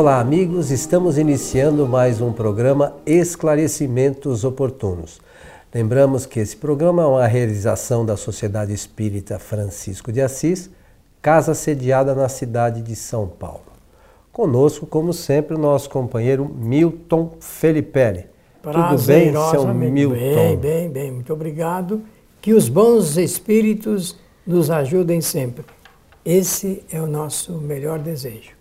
Olá, amigos. Estamos iniciando mais um programa Esclarecimentos Oportunos. Lembramos que esse programa é uma realização da Sociedade Espírita Francisco de Assis, casa sediada na cidade de São Paulo. Conosco, como sempre, o nosso companheiro Milton Felipe. Tudo bem, seu Milton? Bem, bem, bem. Muito obrigado. Que os bons espíritos nos ajudem sempre. Esse é o nosso melhor desejo.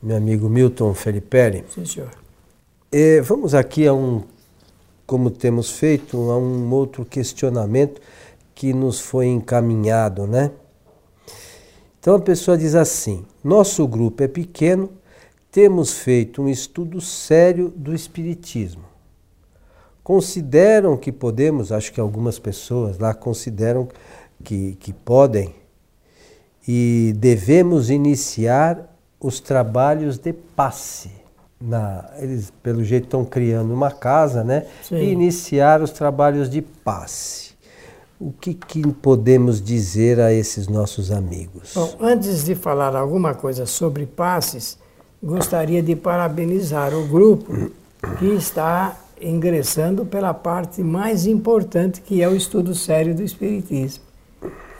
Meu amigo Milton Felipe. Sim, senhor. É, vamos aqui a um, como temos feito, a um outro questionamento que nos foi encaminhado, né? Então a pessoa diz assim: nosso grupo é pequeno, temos feito um estudo sério do Espiritismo. Consideram que podemos, acho que algumas pessoas lá consideram que, que podem e devemos iniciar os trabalhos de passe. Na, eles, pelo jeito, estão criando uma casa, né? Sim. E iniciar os trabalhos de passe. O que, que, podemos dizer a esses nossos amigos? Bom, antes de falar alguma coisa sobre passes, gostaria de parabenizar o grupo que está ingressando pela parte mais importante, que é o estudo sério do Espiritismo.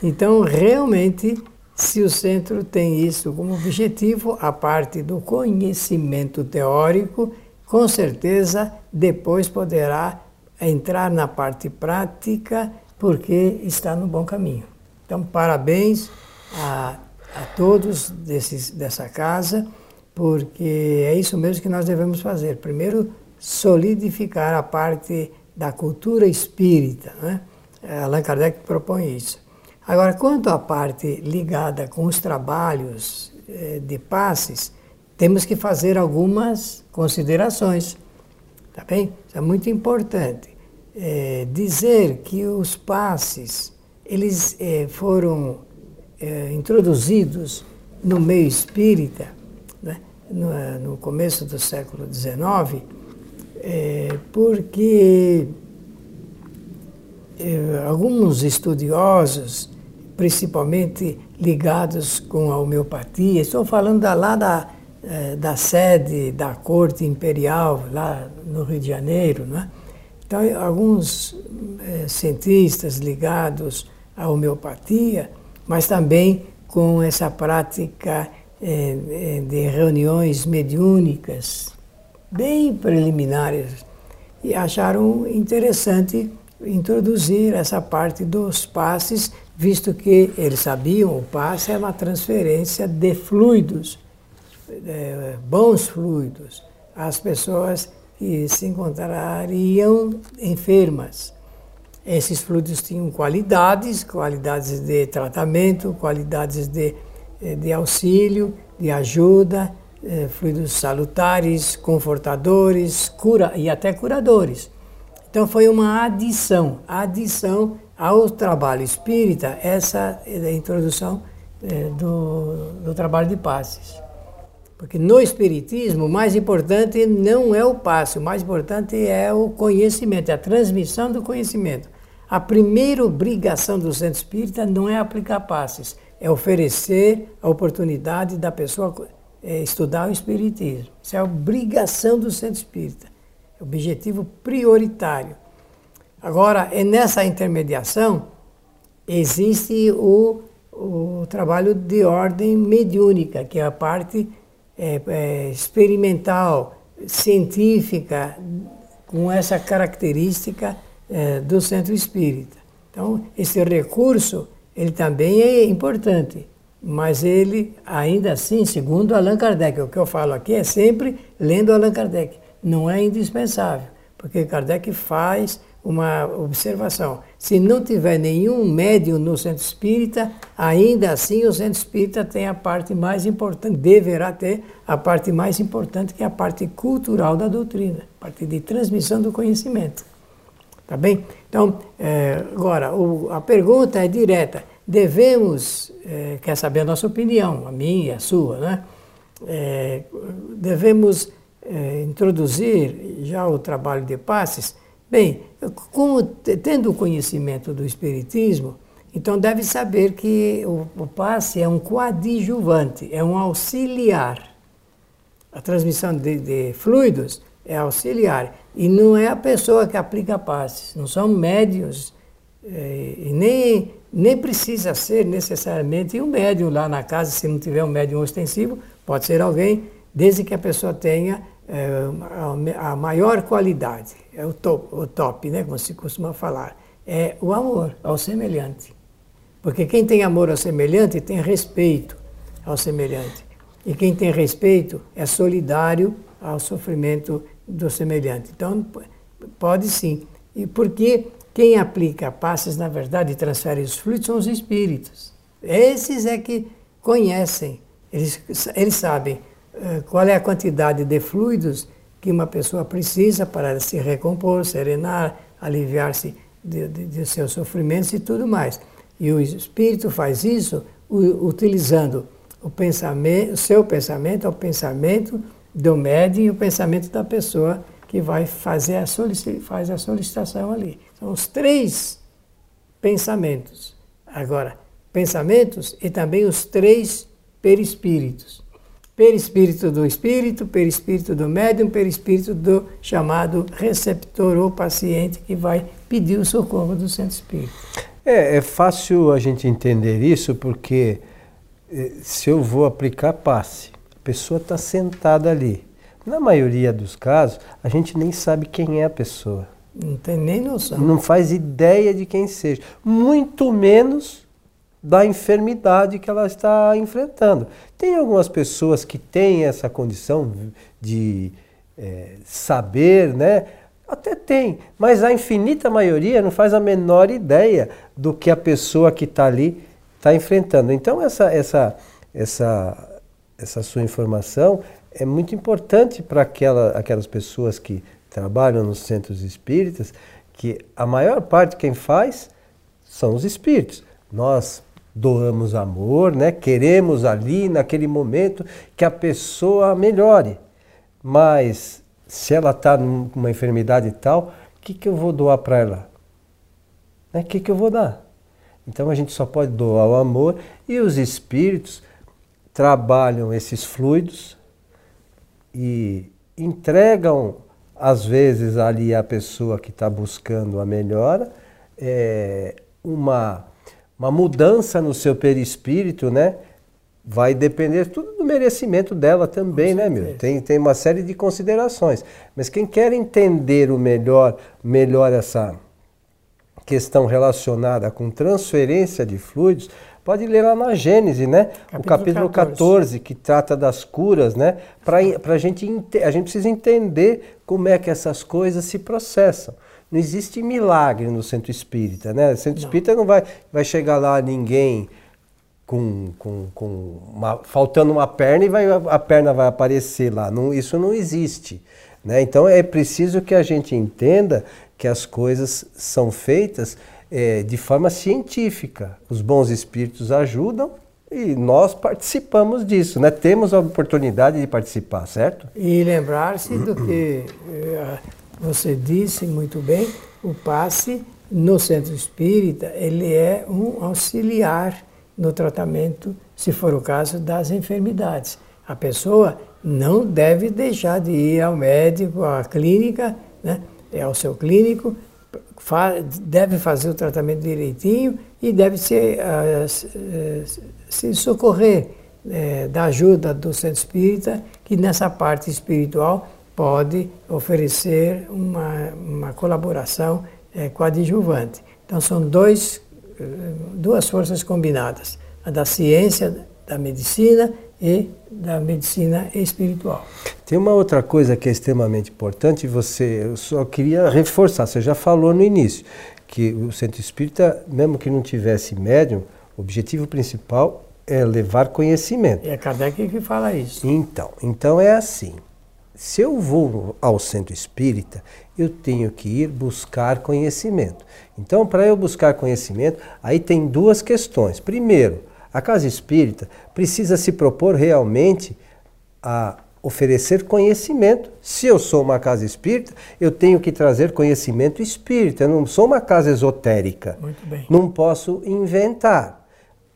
Então, realmente, se o centro tem isso como objetivo, a parte do conhecimento teórico, com certeza depois poderá entrar na parte prática, porque está no bom caminho. Então, parabéns a, a todos desses, dessa casa, porque é isso mesmo que nós devemos fazer. Primeiro, solidificar a parte da cultura espírita. Né? Allan Kardec propõe isso. Agora, quanto à parte ligada com os trabalhos eh, de passes, temos que fazer algumas considerações. Tá bem? Isso é muito importante. É, dizer que os passes eles é, foram é, introduzidos no meio espírita né, no, no, começo do século XIX, porque alguns estudiosos principalmente ligados com a homeopatia. Estou falando lá da, eh, da sede da corte imperial, lá no Rio de Janeiro. Né? Então, alguns é, cientistas ligados à homeopatia, mas também com essa prática é, de reuniões mediúnicas bem preliminares e acharam interessante introduzir essa parte dos passes visto que eles sabiam o passe é uma transferência de fluidos, é, bons fluidos, às pessoas que se encontrariam enfermas. Esses fluidos tinham qualidades, qualidades de tratamento, qualidades de, eh, de auxílio, de ajuda, eh, fluidos salutares, confortadores, cura e até curadores. Então foi uma adição, adição ao trabalho espírita, essa é introdução é, do, do trabalho de passes. Porque no Espiritismo, o mais importante não é o passe, o mais importante é o conhecimento, é a transmissão do conhecimento. A primeira obrigação do centro espírita não é aplicar passes, é oferecer a oportunidade da pessoa é, estudar o Espiritismo. Isso é a obrigação do centro espírita, objetivo prioritário. Agora, é nessa intermediação existe o, o trabalho de ordem mediúnica, que é a parte é, é, experimental, científica, com essa característica é, do centro espírita. Então, esse recurso, ele também é importante, mas ele, ainda assim, segundo Allan Kardec, o que eu falo aqui é sempre lendo Allan Kardec, não é indispensável, porque Kardec faz uma observação. Se não tiver nenhum médium no centro espírita, ainda assim o centro espírita tem a parte mais importante, deverá ter a parte mais importante, que é a parte cultural da doutrina, a parte de transmissão do conhecimento. Tá bem? Então, é, agora, o, a pergunta é direta. Devemos, é, quer saber a nossa opinião, a minha a sua, né? É, devemos é, introduzir já o trabalho de passes Bem, como, tendo o conhecimento do Espiritismo, então deve saber que o, o passe é um coadjuvante, é um auxiliar. a transmissão de, de fluidos é auxiliar. E não é a pessoa que aplica passes, não são médios, é, e nem, nem precisa ser necessariamente um médium lá na casa, se não tiver um médium ostensivo, pode ser alguém, desde que a pessoa tenha é, a, maior qualidade, é o top, o top, né, como se costuma falar, é o amor ao semelhante. Porque quem tem amor ao semelhante tem respeito ao semelhante. E quem tem respeito é solidário ao sofrimento do semelhante. Então, pode sim. E porque quem aplica passes, na verdade, transfere os fluidos são os espíritos. Esses é que conhecem, eles, eles sabem qual é a quantidade de fluidos que uma pessoa precisa para se recompor, serenar, aliviar-se de, de, de, seus sofrimentos e tudo mais. E o espírito faz isso utilizando o pensamento, seu pensamento, o pensamento do médium e o pensamento da pessoa que vai fazer a, faz a solicitação ali. São os três pensamentos. Agora, pensamentos e também os três perispíritos. Perispírito do espírito, perispírito do médium, perispírito do chamado receptor ou paciente que vai pedir o socorro do centro espírita. É, é fácil a gente entender isso porque eh, se eu vou aplicar passe, a pessoa está sentada ali. Na maioria dos casos, a gente nem sabe quem é a pessoa. Não tem nem noção. Não faz ideia de quem seja. Muito menos da enfermidade que ela está enfrentando. Tem algumas pessoas que têm essa condição de é, saber, né? Até tem, mas a infinita maioria não faz a menor ideia do que a pessoa que está ali está enfrentando. Então essa, essa, essa, essa sua informação é muito importante para aquela, aquelas pessoas que trabalham nos centros espíritas, que a maior parte quem faz são os espíritos. Nós doamos amor, né? queremos ali, naquele momento, que a pessoa melhore. Mas se ela está numa enfermidade tal, o que, que eu vou doar para ela? O né? que, que eu vou dar? Então a gente só pode doar o amor e os espíritos trabalham esses fluidos e entregam, às vezes, ali a pessoa que está buscando a melhora, é, uma, uma mudança no seu perispírito, né? Vai depender tudo do merecimento dela também, né, meu? Tem, tem uma série de considerações. Mas quem quer entender o melhor, melhor essa questão relacionada com transferência de fluidos, pode ler lá na Gênese, né? Capítulo o capítulo 14. 14, que trata das curas, né? Para a gente, a gente precisa entender como é que essas coisas se processam. Não existe milagre no centro espírita, né? O centro não. espírita não vai, vai chegar lá ninguém com, com, com uma, faltando uma perna e vai, a perna vai aparecer lá. Não, isso não existe. Né? Então é preciso que a gente entenda que as coisas são feitas é, de forma científica. Os bons espíritos ajudam e nós participamos disso, né? Temos a oportunidade de participar, certo? E lembrar-se do que eh, você disse muito bem, o passe no centro espírita, ele é um auxiliar no tratamento, se for o caso, das enfermidades. A pessoa não deve deixar de ir ao médico, à clínica, né? é ao seu clínico, deve fazer o tratamento direitinho e deve se, uh, se socorrer uh, da ajuda do centro espírita, que nessa parte espiritual pode oferecer uma, uma colaboração uh, coadjuvante. Então, são dois, duas forças combinadas: a da ciência, da medicina e da medicina espiritual. Tem uma outra coisa que é extremamente importante, você, eu só queria reforçar, você já falou no início, que o centro espírita, mesmo que não tivesse médium, o objetivo principal é levar conhecimento. É Kardec que fala isso. Então, então é assim. Se eu vou ao centro espírita, eu tenho que ir buscar conhecimento. Então, para eu buscar conhecimento, aí tem duas questões. Primeiro, a casa espírita precisa se propor realmente a oferecer conhecimento. Se eu sou uma casa espírita, eu tenho que trazer conhecimento espírita. Eu não sou uma casa esotérica. Muito bem. Não posso inventar.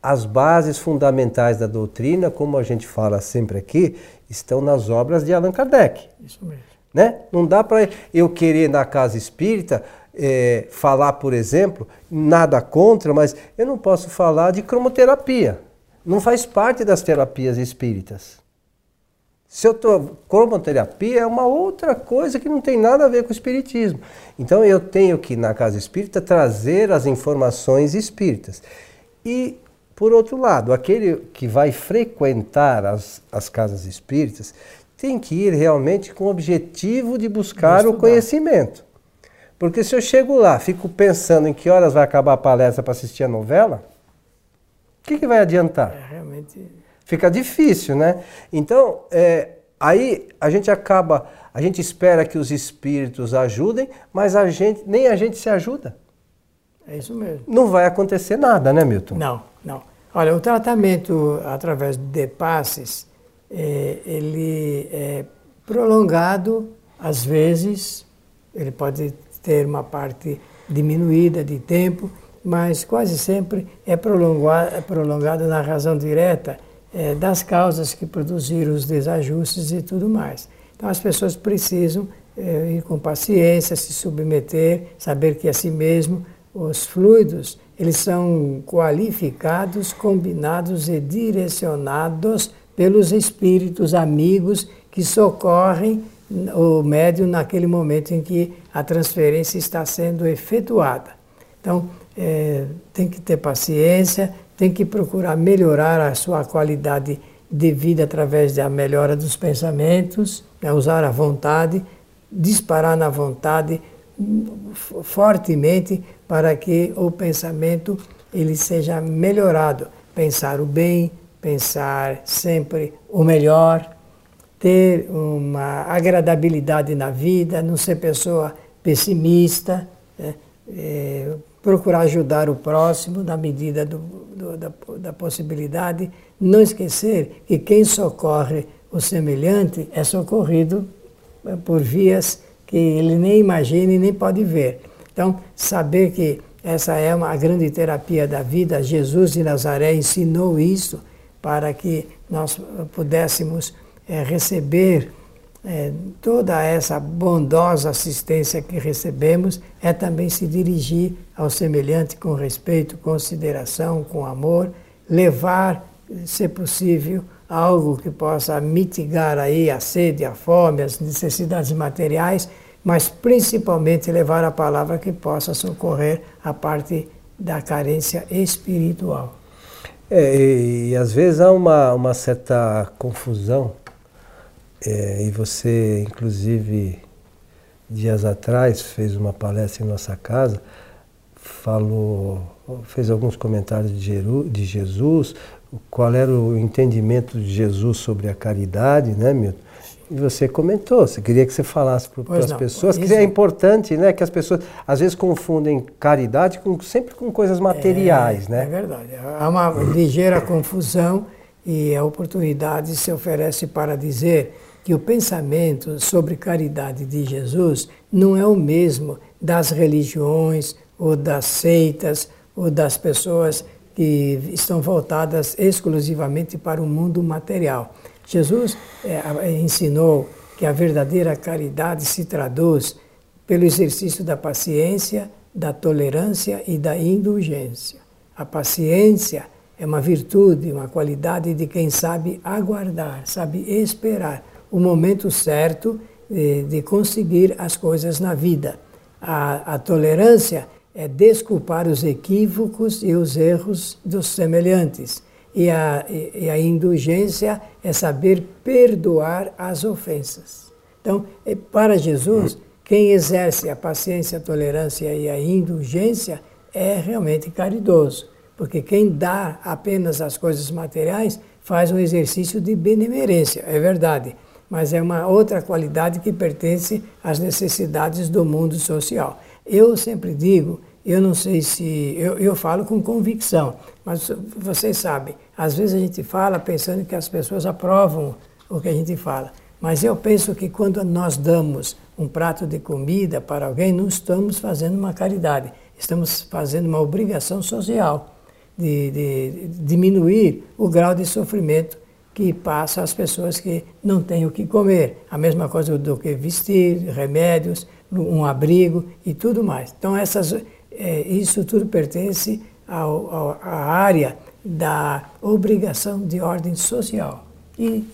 As bases fundamentais da doutrina, como a gente fala sempre aqui, estão nas obras de Allan Kardec. Isso mesmo. Né? Não dá para eu querer na casa espírita é, falar, por exemplo, nada contra, mas eu não posso falar de cromoterapia. Não faz parte das terapias espíritas. Se eu estou. Cromoterapia é uma outra coisa que não tem nada a ver com o espiritismo. Então eu tenho que, na casa espírita, trazer as informações espíritas. E, por outro lado, aquele que vai frequentar as, as casas espíritas tem que ir realmente com o objetivo de buscar o conhecimento. Porque se eu chego lá, fico pensando em que horas vai acabar a palestra para assistir a novela, o que, que vai adiantar? É, realmente fica difícil, né? Então, é, aí a gente acaba, a gente espera que os espíritos ajudem, mas a gente, nem a gente se ajuda. É isso mesmo. Não vai acontecer nada, né, Milton? Não, não. Olha, o tratamento através de passes, é, ele é prolongado, às vezes, ele pode ter uma parte diminuída de tempo, mas quase sempre é prolongado, é prolongado na razão direta é, das causas que produziram os desajustes e tudo mais. Então as pessoas precisam é, ir com paciência, se submeter, saber que assim mesmo os fluidos eles são qualificados, combinados e direcionados pelos espíritos amigos que socorrem o médium naquele momento em que a transferência está sendo efetuada. Então, é, tem que ter paciência, tem que procurar melhorar a sua qualidade de vida através da melhora dos pensamentos, né, usar a vontade, disparar na vontade fortemente para que o pensamento ele seja melhorado, pensar o bem, pensar sempre o melhor, ter uma agradabilidade na vida, não ser pessoa pessimista, né, é, procurar ajudar o próximo na medida do, do, da, da possibilidade, não esquecer que quem socorre o semelhante é socorrido eh, por vias que ele nem imagina e nem pode ver. Então, saber que essa é uma grande terapia da vida, Jesus de Nazaré ensinou isso para que nós pudéssemos é, receber é, toda essa bondosa assistência que recebemos é também se dirigir ao semelhante com respeito, consideração, com amor, levar, se possível, algo que possa mitigar aí a sede, a fome, as necessidades materiais, mas principalmente levar a palavra que possa socorrer a parte da carência espiritual. É, e, e às vezes há uma, uma certa confusão é, e você, inclusive, dias atrás, fez uma palestra em nossa casa, falou, fez alguns comentários de, Jeru, de Jesus, qual era o entendimento de Jesus sobre a caridade, né, Milton? E você comentou, você queria que você falasse para as pessoas, que é importante, né, que as pessoas às vezes confundem caridade com, sempre com coisas materiais, é, né? É verdade, há uma ligeira confusão e a oportunidade se oferece para dizer que o pensamento sobre caridade de Jesus não é o mesmo das religiões ou das seitas ou das pessoas que estão voltadas exclusivamente para o mundo material. Jesus é, ensinou que a verdadeira caridade se traduz pelo exercício da paciência, da tolerância e da indulgência. A paciência é uma virtude, uma qualidade de quem sabe aguardar, sabe esperar o momento certo de, de conseguir as coisas na vida. A, a tolerância é desculpar os equívocos e os erros dos semelhantes. E a, e a indulgência é saber perdoar as ofensas. Então, é, para Jesus, quem exerce a paciência, a tolerância e a indulgência é realmente caridoso. Porque quem dá apenas as coisas materiais faz um exercício de benemerência, é verdade mas é uma outra qualidade que pertence às necessidades do mundo social. Eu sempre digo, eu não sei se. Eu, eu falo com convicção, mas vocês sabem, às vezes a gente fala pensando que as pessoas aprovam o que a gente fala. Mas eu penso que quando nós damos um prato de comida para alguém, não estamos fazendo uma caridade, estamos fazendo uma obrigação social. de, de diminuir o grau de sofrimento que passa às pessoas que não têm o que comer. A mesma coisa do que vestir, remédios, um abrigo e tudo mais. Então, essas, é, isso tudo pertence ao, ao, à área da obrigação de ordem social. E,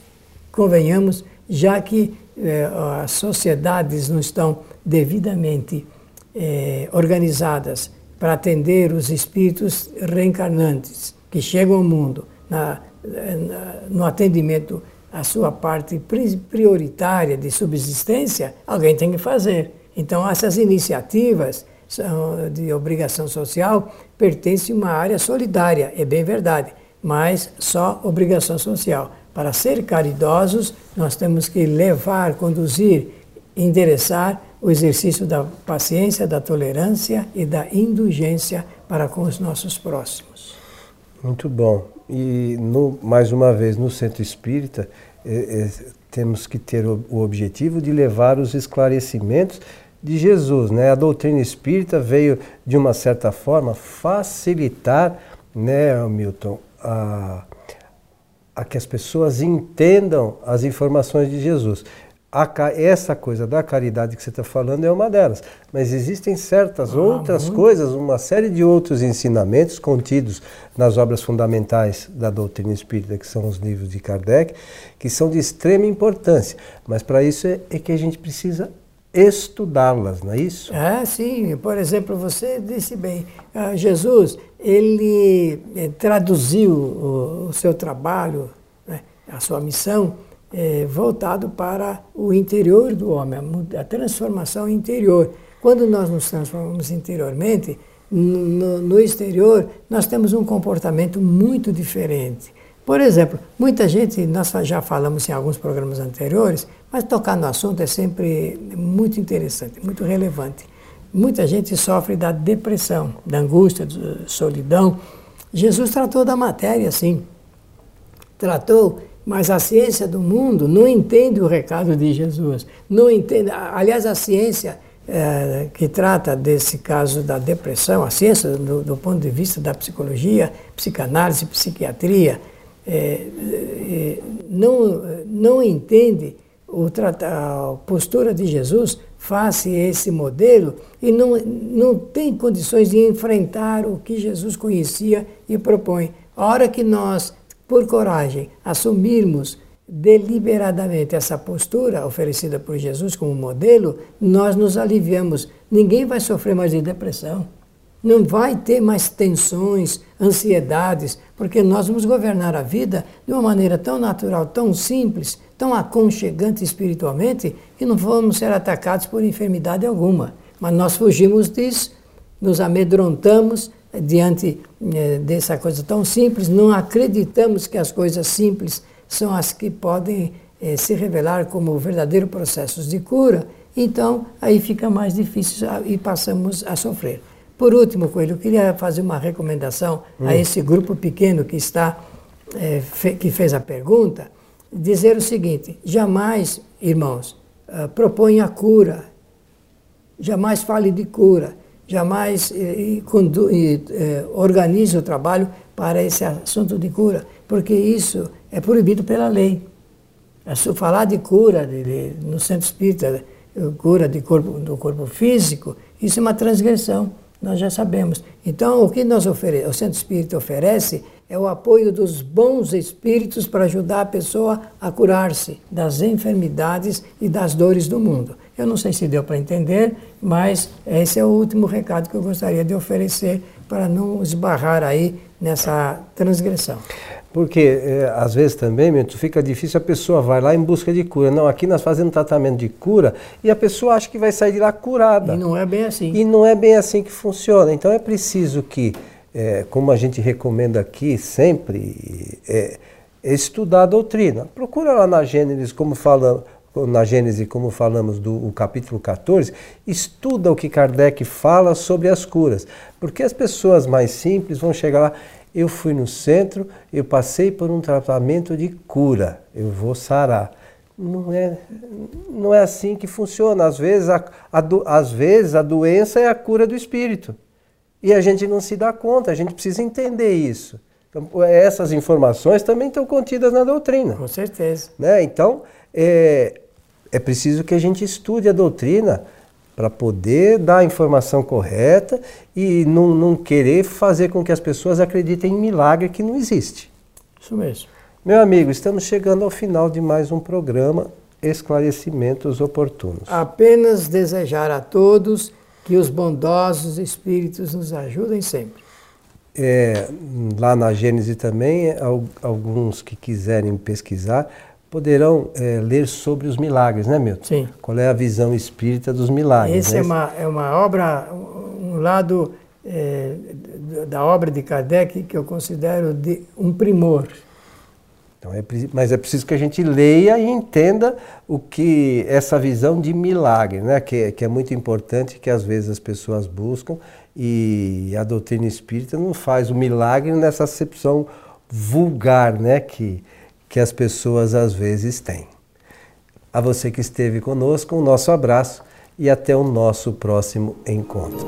convenhamos, já que é, as sociedades não estão devidamente é, organizadas para atender os espíritos reencarnantes que chegam ao mundo na, na, no atendimento à sua parte prioritária de subsistência, alguém tem que fazer. Então, essas iniciativas de obrigação social pertencem a uma área solidária, é bem verdade, mas só obrigação social. Para ser caridosos, nós temos que levar, conduzir, endereçar o exercício da paciência, da tolerância e da indulgência para com os nossos próximos. Muito bom. E, no, mais uma vez, no centro espírita, é, é, temos que ter o, o, objetivo de levar os esclarecimentos de Jesus. Né? A doutrina espírita veio, de uma certa forma, facilitar, né, Milton, a, a que as pessoas entendam as informações de Jesus. A, essa coisa da caridade que você está falando é uma delas, mas existem certas ah, outras muito. coisas, uma série de outros ensinamentos contidos nas obras fundamentais da doutrina espírita, que são os livros de Kardec, que são de extrema importância. Mas para isso é, é que a gente precisa estudá-las, não é isso? Ah, sim. Por exemplo, você disse bem, ah, Jesus, ele eh, traduziu o, o seu trabalho, né, a sua missão, é, voltado para o interior do homem, a, a, transformação interior. Quando nós nos transformamos interiormente, no, no exterior, nós temos um comportamento muito diferente. Por exemplo, muita gente, nós já falamos em alguns programas anteriores, mas tocar no assunto é sempre muito interessante, muito relevante. Muita gente sofre da depressão, da angústia, da solidão. Jesus tratou da matéria, sim. Tratou mas a ciência do mundo não entende o recado de Jesus. Não entende. Aliás, a ciência é, que trata desse caso da depressão, a ciência do, do, ponto de vista da psicologia, psicanálise, psiquiatria, é, é, não, não entende a postura de Jesus face a esse modelo e não, não tem condições de enfrentar o que Jesus conhecia e propõe. A hora que nós por coragem, assumirmos deliberadamente essa postura oferecida por Jesus como modelo, nós nos aliviamos. Ninguém vai sofrer mais de depressão. Não vai ter mais tensões, ansiedades, porque nós vamos governar a vida de uma maneira tão natural, tão simples, tão aconchegante espiritualmente, que não vamos ser atacados por enfermidade alguma. Mas nós fugimos disso, nos amedrontamos, diante eh, dessa coisa tão simples, não acreditamos que as coisas simples são as que podem eh, se revelar como verdadeiros processos de cura, então aí fica mais difícil e passamos a sofrer. Por último, Coelho, eu queria fazer uma recomendação hum. a esse grupo pequeno que está eh, fe, que fez a pergunta, dizer o seguinte: jamais, irmãos, uh, proponha cura, jamais fale de cura jamais e, e, eh, organize o trabalho para esse assunto de cura, porque isso é proibido pela lei. É falar de cura de, de, no centro espírita, cura de corpo, do corpo físico, isso é uma transgressão, nós já sabemos. Então, o que nós ofere o centro espírita oferece é o apoio dos bons espíritos para ajudar a pessoa a curar-se das enfermidades e das dores do mundo. Eu não sei se deu para entender, mas esse é o último recado que eu gostaria de oferecer para não esbarrar aí nessa transgressão. Porque é, às vezes também, Mento, fica difícil, a pessoa vai lá em busca de cura. Não, aqui nós fazemos tratamento de cura e a pessoa acha que vai sair de lá curada. E não é bem assim. E não é bem assim que funciona. Então é preciso que, é, como a gente recomenda aqui sempre, é, estudar a doutrina. Procura lá na Gênesis, como fala, na Gênese, como falamos do capítulo 14, estuda o que Kardec fala sobre as curas. Porque as pessoas mais simples vão chegar lá, eu fui no centro, eu passei por um tratamento de cura, eu vou sarar. Não é, não é assim que funciona. Às vezes a, a do, às vezes a doença é a cura do espírito. E a gente não se dá conta, a gente precisa entender isso. Então, essas informações também estão contidas na doutrina. Com certeza. Né? Então, é, é preciso que a gente estude a doutrina para poder dar a informação correta e não, não querer fazer com que as pessoas acreditem em milagre que não existe. Isso mesmo. Meu amigo, estamos chegando ao final de mais um programa Esclarecimentos Oportunos. Apenas desejar a todos que os bondosos espíritos nos ajudem sempre. É, lá na Gênese também, alguns que quiserem pesquisar poderão é, ler sobre os milagres, né, Milton? Sim. Qual é a visão espírita dos milagres? Esse né? é, uma, é uma obra, um lado é, da obra de Kardec que eu considero de um primor. Então é, mas é preciso que a gente leia e entenda o que essa visão de milagre, né? que, que é muito importante, que às vezes as pessoas buscam e a doutrina espírita não faz o milagre nessa acepção vulgar né? que, que as pessoas às vezes têm. A você que esteve conosco, um nosso abraço e até o nosso próximo encontro.